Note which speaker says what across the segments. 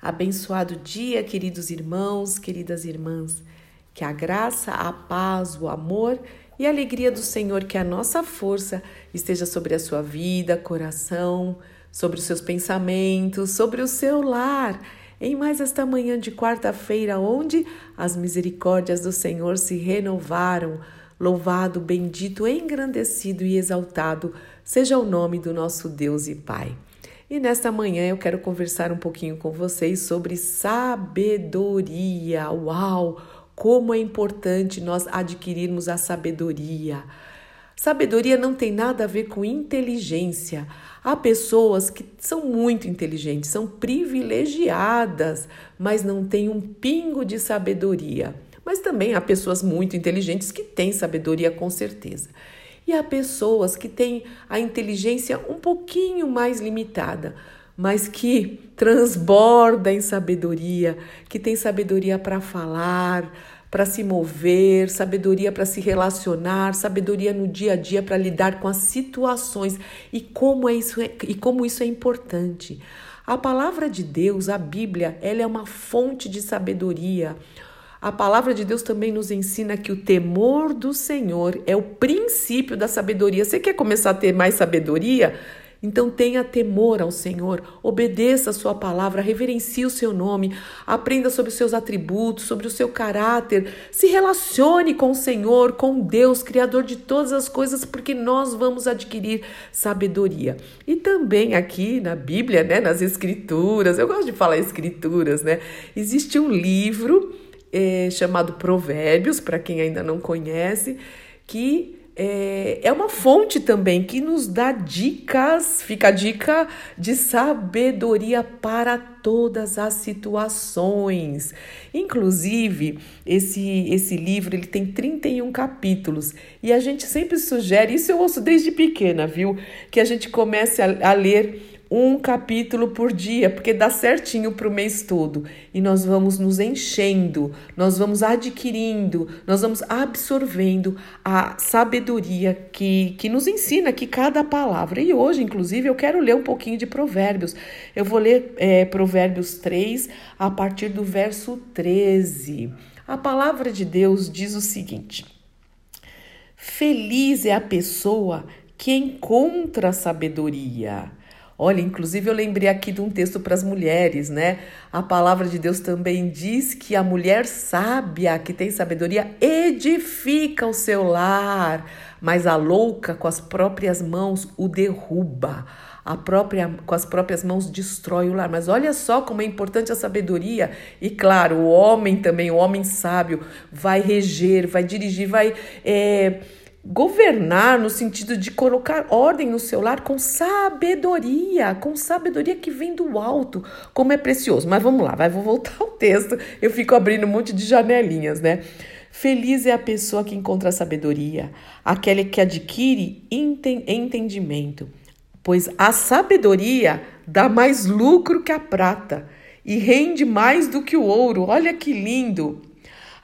Speaker 1: Abençoado dia, queridos irmãos, queridas irmãs. Que a graça, a paz, o amor e a alegria do Senhor, que a nossa força esteja sobre a sua vida, coração, sobre os seus pensamentos, sobre o seu lar. Em mais esta manhã de quarta-feira, onde as misericórdias do Senhor se renovaram. Louvado, bendito, engrandecido e exaltado seja o nome do nosso Deus e Pai. E nesta manhã eu quero conversar um pouquinho com vocês sobre sabedoria. Uau! Como é importante nós adquirirmos a sabedoria. Sabedoria não tem nada a ver com inteligência. Há pessoas que são muito inteligentes, são privilegiadas, mas não têm um pingo de sabedoria. Mas também há pessoas muito inteligentes que têm sabedoria com certeza. E há pessoas que têm a inteligência um pouquinho mais limitada, mas que transborda em sabedoria, que tem sabedoria para falar, para se mover, sabedoria para se relacionar, sabedoria no dia a dia para lidar com as situações e como é isso é, e como isso é importante. A palavra de Deus, a Bíblia, ela é uma fonte de sabedoria. A palavra de Deus também nos ensina que o temor do Senhor é o princípio da sabedoria. Você quer começar a ter mais sabedoria? Então tenha temor ao Senhor, obedeça a sua palavra, reverencie o seu nome, aprenda sobre os seus atributos, sobre o seu caráter, se relacione com o Senhor, com Deus, Criador de todas as coisas, porque nós vamos adquirir sabedoria. E também aqui na Bíblia, né, nas Escrituras, eu gosto de falar Escrituras, né? Existe um livro é, chamado Provérbios, para quem ainda não conhece, que é, é uma fonte também que nos dá dicas, fica a dica de sabedoria para todas as situações. Inclusive, esse, esse livro ele tem 31 capítulos e a gente sempre sugere, isso eu ouço desde pequena, viu? Que a gente comece a, a ler um capítulo por dia, porque dá certinho para o mês todo. E nós vamos nos enchendo, nós vamos adquirindo, nós vamos absorvendo a sabedoria que, que nos ensina aqui cada palavra. E hoje, inclusive, eu quero ler um pouquinho de Provérbios. Eu vou ler é, Provérbios 3 a partir do verso 13. A palavra de Deus diz o seguinte: Feliz é a pessoa que encontra sabedoria Olha, inclusive eu lembrei aqui de um texto para as mulheres, né? A palavra de Deus também diz que a mulher sábia, que tem sabedoria, edifica o seu lar, mas a louca com as próprias mãos o derruba. A própria, com as próprias mãos destrói o lar. Mas olha só como é importante a sabedoria. E claro, o homem também, o homem sábio, vai reger, vai dirigir, vai. É, governar no sentido de colocar ordem no seu lar com sabedoria, com sabedoria que vem do alto, como é precioso. Mas vamos lá, vai, vou voltar ao texto. Eu fico abrindo um monte de janelinhas, né? Feliz é a pessoa que encontra sabedoria, aquela que adquire entendimento, pois a sabedoria dá mais lucro que a prata e rende mais do que o ouro. Olha que lindo!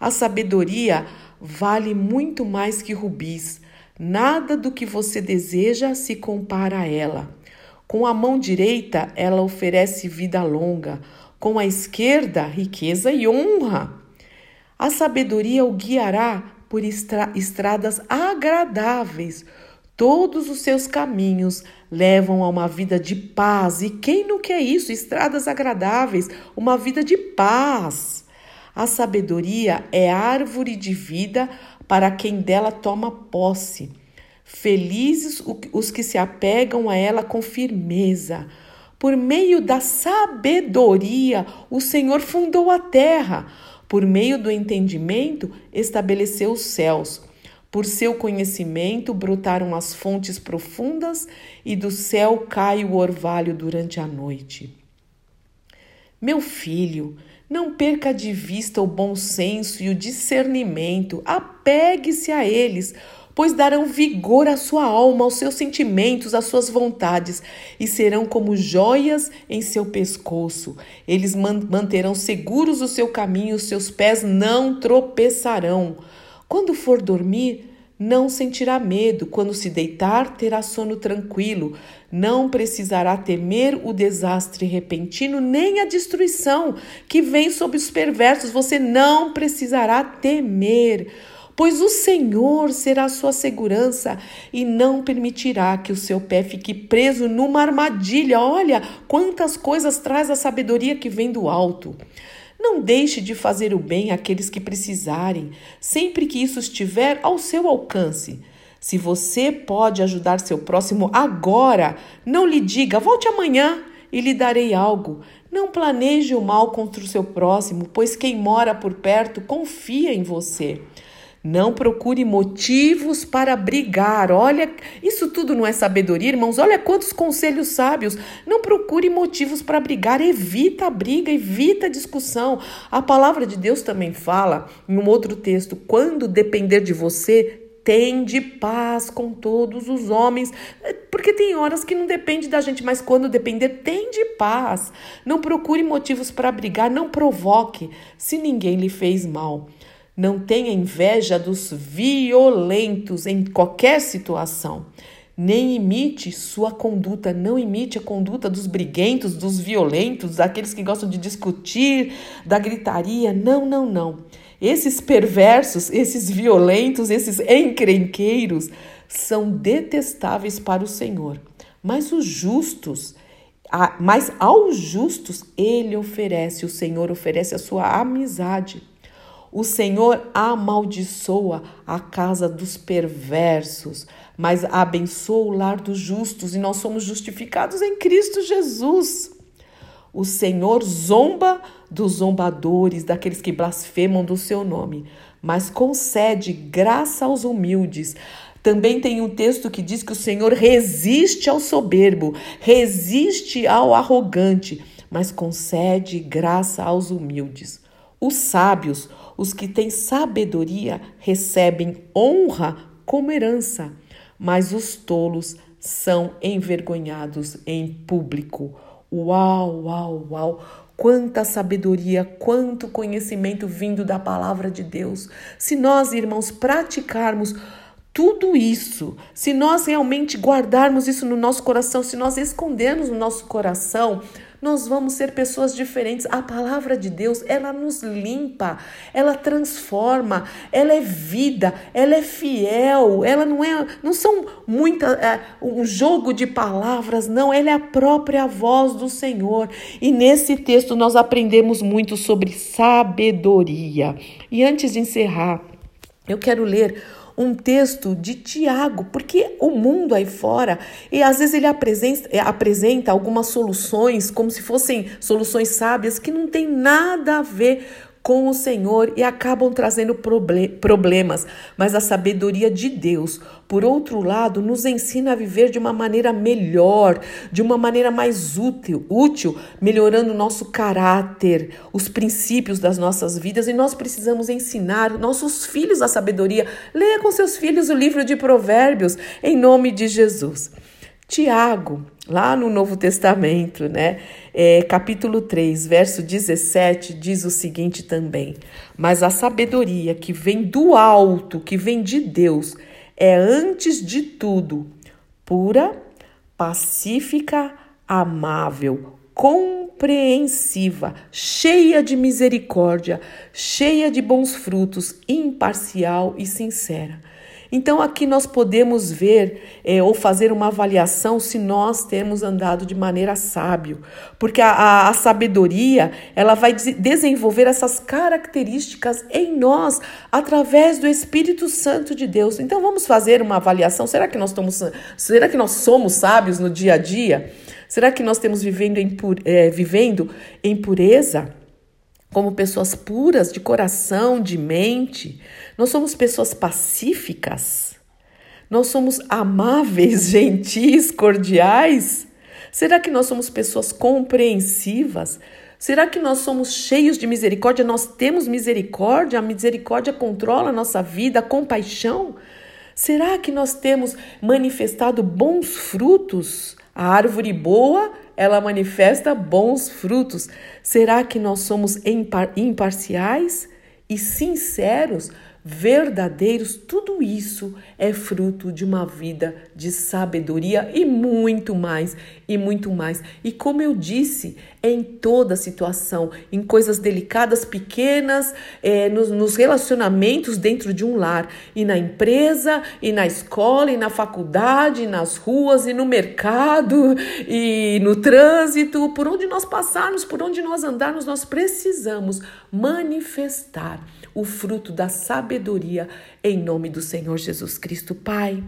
Speaker 1: A sabedoria vale muito mais que rubis. Nada do que você deseja se compara a ela. Com a mão direita, ela oferece vida longa, com a esquerda, riqueza e honra. A sabedoria o guiará por estra estradas agradáveis. Todos os seus caminhos levam a uma vida de paz. E quem não quer isso? Estradas agradáveis, uma vida de paz. A sabedoria é árvore de vida para quem dela toma posse. Felizes os que se apegam a ela com firmeza. Por meio da sabedoria, o Senhor fundou a terra. Por meio do entendimento, estabeleceu os céus. Por seu conhecimento brotaram as fontes profundas e do céu cai o orvalho durante a noite. Meu filho, não perca de vista o bom senso e o discernimento, apegue-se a eles, pois darão vigor à sua alma, aos seus sentimentos, às suas vontades, e serão como joias em seu pescoço. Eles manterão seguros o seu caminho, os seus pés não tropeçarão. Quando for dormir, não sentirá medo, quando se deitar, terá sono tranquilo, não precisará temer o desastre repentino, nem a destruição que vem sobre os perversos, você não precisará temer. Pois o Senhor será sua segurança e não permitirá que o seu pé fique preso numa armadilha. Olha quantas coisas traz a sabedoria que vem do alto. Não deixe de fazer o bem àqueles que precisarem, sempre que isso estiver ao seu alcance. Se você pode ajudar seu próximo agora, não lhe diga, volte amanhã e lhe darei algo. Não planeje o mal contra o seu próximo, pois quem mora por perto confia em você. Não procure motivos para brigar. Olha, isso tudo não é sabedoria, irmãos. Olha quantos conselhos sábios. Não procure motivos para brigar. Evita a briga, evita a discussão. A palavra de Deus também fala, em um outro texto, quando depender de você, tende paz com todos os homens, porque tem horas que não depende da gente, mas quando depender, tende paz. Não procure motivos para brigar, não provoque, se ninguém lhe fez mal. Não tenha inveja dos violentos em qualquer situação. Nem imite sua conduta, não imite a conduta dos briguentos, dos violentos, daqueles que gostam de discutir, da gritaria. Não, não, não. Esses perversos, esses violentos, esses encrenqueiros são detestáveis para o Senhor. Mas os justos, mas aos justos ele oferece, o Senhor oferece a sua amizade. O Senhor amaldiçoa a casa dos perversos, mas abençoa o lar dos justos, e nós somos justificados em Cristo Jesus. O Senhor zomba dos zombadores, daqueles que blasfemam do seu nome, mas concede graça aos humildes. Também tem um texto que diz que o Senhor resiste ao soberbo, resiste ao arrogante, mas concede graça aos humildes. Os sábios os que têm sabedoria recebem honra como herança, mas os tolos são envergonhados em público. Uau, uau, uau! Quanta sabedoria, quanto conhecimento vindo da palavra de Deus. Se nós, irmãos, praticarmos tudo isso, se nós realmente guardarmos isso no nosso coração, se nós escondermos no nosso coração, nós vamos ser pessoas diferentes. A palavra de Deus, ela nos limpa, ela transforma, ela é vida, ela é fiel, ela não é, não são muita é, um jogo de palavras, não, ela é a própria voz do Senhor. E nesse texto nós aprendemos muito sobre sabedoria. E antes de encerrar, eu quero ler um texto de Tiago, porque o mundo aí fora, e às vezes ele apresenta, é, apresenta algumas soluções como se fossem soluções sábias que não tem nada a ver com o Senhor e acabam trazendo problemas, mas a sabedoria de Deus, por outro lado, nos ensina a viver de uma maneira melhor, de uma maneira mais útil, útil, melhorando o nosso caráter, os princípios das nossas vidas, e nós precisamos ensinar nossos filhos a sabedoria. Leia com seus filhos o livro de Provérbios, em nome de Jesus. Tiago, lá no Novo Testamento, né? É, capítulo 3, verso 17, diz o seguinte também: Mas a sabedoria que vem do alto, que vem de Deus, é antes de tudo pura, pacífica, amável, compreensiva, cheia de misericórdia, cheia de bons frutos, imparcial e sincera. Então, aqui nós podemos ver é, ou fazer uma avaliação se nós temos andado de maneira sábio, porque a, a, a sabedoria ela vai desenvolver essas características em nós através do Espírito Santo de Deus. Então, vamos fazer uma avaliação. Será que nós estamos, será que nós somos sábios no dia a dia? Será que nós temos vivendo em, é, vivendo em pureza? Como pessoas puras de coração, de mente. Nós somos pessoas pacíficas. Nós somos amáveis, gentis, cordiais. Será que nós somos pessoas compreensivas? Será que nós somos cheios de misericórdia? Nós temos misericórdia? A misericórdia controla a nossa vida, a compaixão? Será que nós temos manifestado bons frutos? A árvore boa ela manifesta bons frutos. Será que nós somos impar imparciais e sinceros verdadeiros, tudo isso é fruto de uma vida de sabedoria e muito mais, e muito mais. E como eu disse, em toda situação, em coisas delicadas, pequenas, é, nos, nos relacionamentos dentro de um lar, e na empresa, e na escola, e na faculdade, e nas ruas, e no mercado, e no trânsito, por onde nós passarmos, por onde nós andarmos, nós precisamos manifestar o fruto da sabedoria em nome do Senhor Jesus Cristo. Pai,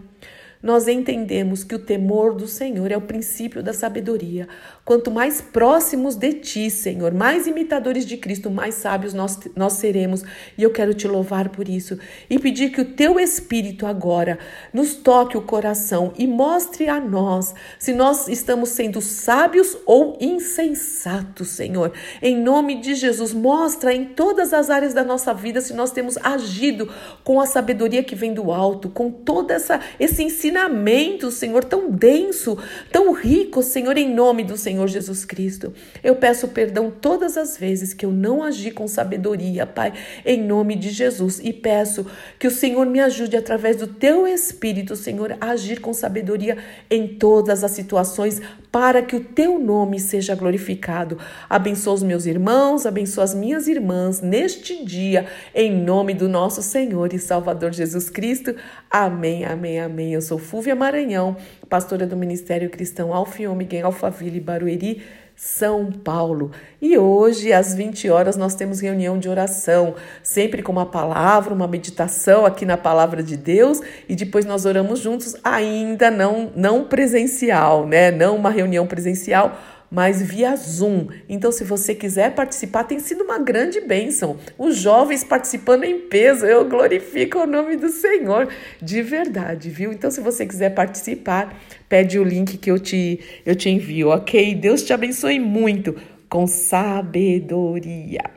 Speaker 1: nós entendemos que o temor do Senhor é o princípio da sabedoria. Quanto mais próximos de Ti, Senhor, mais imitadores de Cristo, mais sábios nós, nós seremos. E eu quero te louvar por isso e pedir que o Teu Espírito agora nos toque o coração e mostre a nós se nós estamos sendo sábios ou insensatos, Senhor. Em nome de Jesus, mostra em todas as áreas da nossa vida se nós temos agido com a sabedoria que vem do alto, com toda essa esse ensinamento, Senhor, tão denso, tão rico, Senhor, em nome do Senhor Jesus Cristo. Eu peço perdão todas as vezes que eu não agi com sabedoria, Pai, em nome de Jesus. E peço que o Senhor me ajude através do teu Espírito, Senhor, a agir com sabedoria em todas as situações, para que o teu nome seja glorificado. Abençoa os meus irmãos, abençoa as minhas irmãs neste dia, em nome do nosso Senhor e Salvador Jesus Cristo. Amém, amém, amém. Eu sou Fúvia Maranhão, pastora do Ministério Cristão Alfiômega em Alphaville, Barueri, são Paulo. E hoje, às 20 horas, nós temos reunião de oração, sempre com uma palavra, uma meditação aqui na palavra de Deus, e depois nós oramos juntos, ainda não não presencial, né? Não uma reunião presencial, mas via Zoom. Então, se você quiser participar, tem sido uma grande bênção. Os jovens participando em peso, eu glorifico o nome do Senhor, de verdade, viu? Então, se você quiser participar, pede o link que eu te, eu te envio, ok? Deus te abençoe muito com sabedoria.